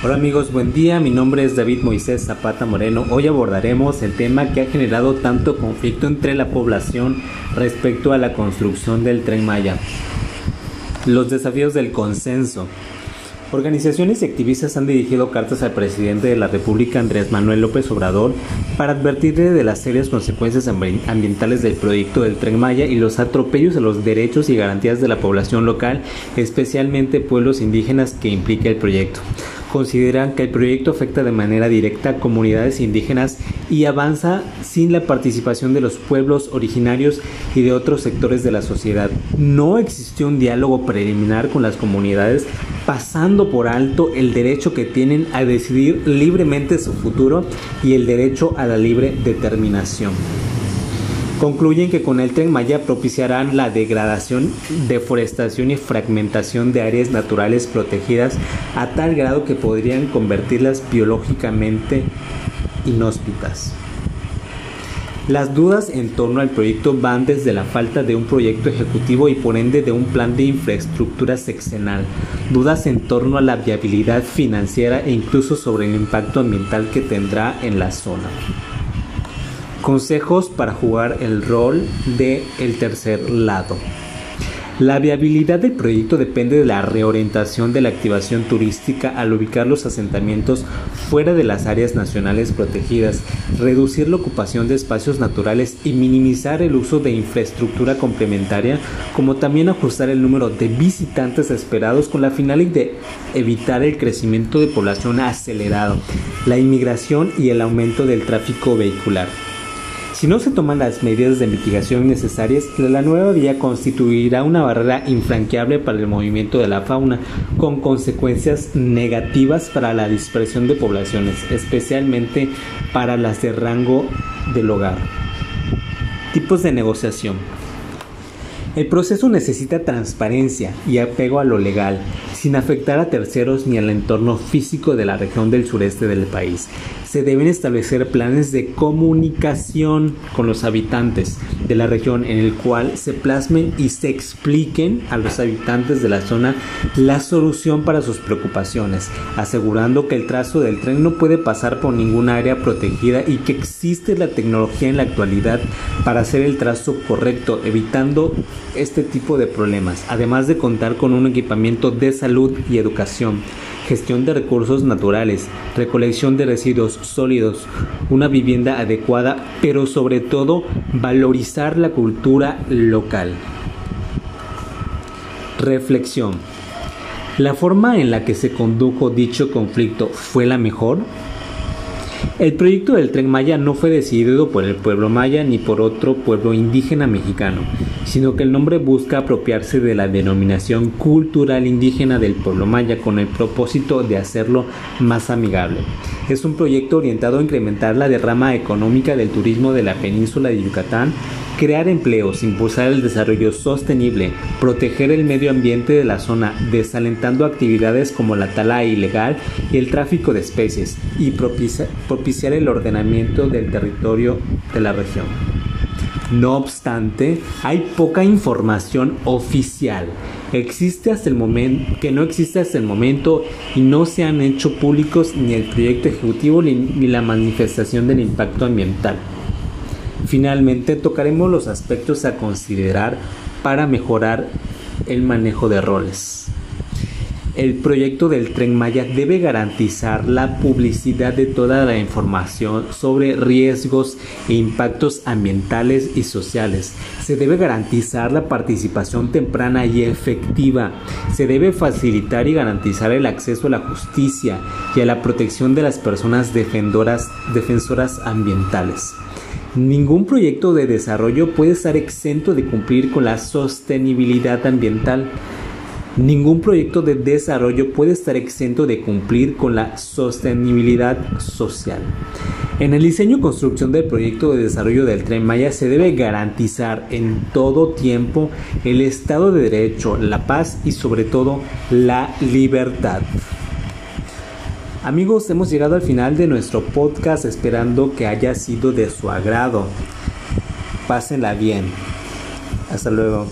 Hola amigos, buen día. Mi nombre es David Moisés Zapata Moreno. Hoy abordaremos el tema que ha generado tanto conflicto entre la población respecto a la construcción del tren Maya. Los desafíos del consenso. Organizaciones y activistas han dirigido cartas al presidente de la República, Andrés Manuel López Obrador, para advertirle de las serias consecuencias ambientales del proyecto del Tren Maya y los atropellos a los derechos y garantías de la población local, especialmente pueblos indígenas que implica el proyecto consideran que el proyecto afecta de manera directa a comunidades indígenas y avanza sin la participación de los pueblos originarios y de otros sectores de la sociedad. No existió un diálogo preliminar con las comunidades pasando por alto el derecho que tienen a decidir libremente su futuro y el derecho a la libre determinación. Concluyen que con el tren Maya propiciarán la degradación, deforestación y fragmentación de áreas naturales protegidas a tal grado que podrían convertirlas biológicamente inhóspitas. Las dudas en torno al proyecto van desde la falta de un proyecto ejecutivo y por ende de un plan de infraestructura sexenal, dudas en torno a la viabilidad financiera e incluso sobre el impacto ambiental que tendrá en la zona. Consejos para jugar el rol de el tercer lado. La viabilidad del proyecto depende de la reorientación de la activación turística al ubicar los asentamientos fuera de las áreas nacionales protegidas, reducir la ocupación de espacios naturales y minimizar el uso de infraestructura complementaria, como también ajustar el número de visitantes esperados con la finalidad de evitar el crecimiento de población acelerado, la inmigración y el aumento del tráfico vehicular. Si no se toman las medidas de mitigación necesarias, la nueva vía constituirá una barrera infranqueable para el movimiento de la fauna, con consecuencias negativas para la dispersión de poblaciones, especialmente para las de rango del hogar. Tipos de negociación. El proceso necesita transparencia y apego a lo legal, sin afectar a terceros ni al entorno físico de la región del sureste del país. Se deben establecer planes de comunicación con los habitantes de la región en el cual se plasmen y se expliquen a los habitantes de la zona la solución para sus preocupaciones, asegurando que el trazo del tren no puede pasar por ninguna área protegida y que existe la tecnología en la actualidad para hacer el trazo correcto, evitando este tipo de problemas, además de contar con un equipamiento de salud y educación, gestión de recursos naturales, recolección de residuos sólidos, una vivienda adecuada, pero sobre todo valorizar la cultura local. Reflexión. ¿La forma en la que se condujo dicho conflicto fue la mejor? El proyecto del tren Maya no fue decidido por el pueblo maya ni por otro pueblo indígena mexicano, sino que el nombre busca apropiarse de la denominación cultural indígena del pueblo maya con el propósito de hacerlo más amigable. Es un proyecto orientado a incrementar la derrama económica del turismo de la península de Yucatán crear empleos, impulsar el desarrollo sostenible, proteger el medio ambiente de la zona, desalentando actividades como la tala ilegal y el tráfico de especies, y propiciar el ordenamiento del territorio de la región. No obstante, hay poca información oficial. Existe hasta el momento que no existe hasta el momento y no se han hecho públicos ni el proyecto ejecutivo ni la manifestación del impacto ambiental. Finalmente, tocaremos los aspectos a considerar para mejorar el manejo de roles. El proyecto del tren Maya debe garantizar la publicidad de toda la información sobre riesgos e impactos ambientales y sociales. Se debe garantizar la participación temprana y efectiva. Se debe facilitar y garantizar el acceso a la justicia y a la protección de las personas defensoras, ambientales. Ningún proyecto de desarrollo puede estar exento de cumplir con la sostenibilidad ambiental. Ningún proyecto de desarrollo puede estar exento de cumplir con la sostenibilidad social. En el diseño y construcción del proyecto de desarrollo del tren Maya se debe garantizar en todo tiempo el Estado de Derecho, la paz y sobre todo la libertad. Amigos, hemos llegado al final de nuestro podcast esperando que haya sido de su agrado. Pásenla bien. Hasta luego.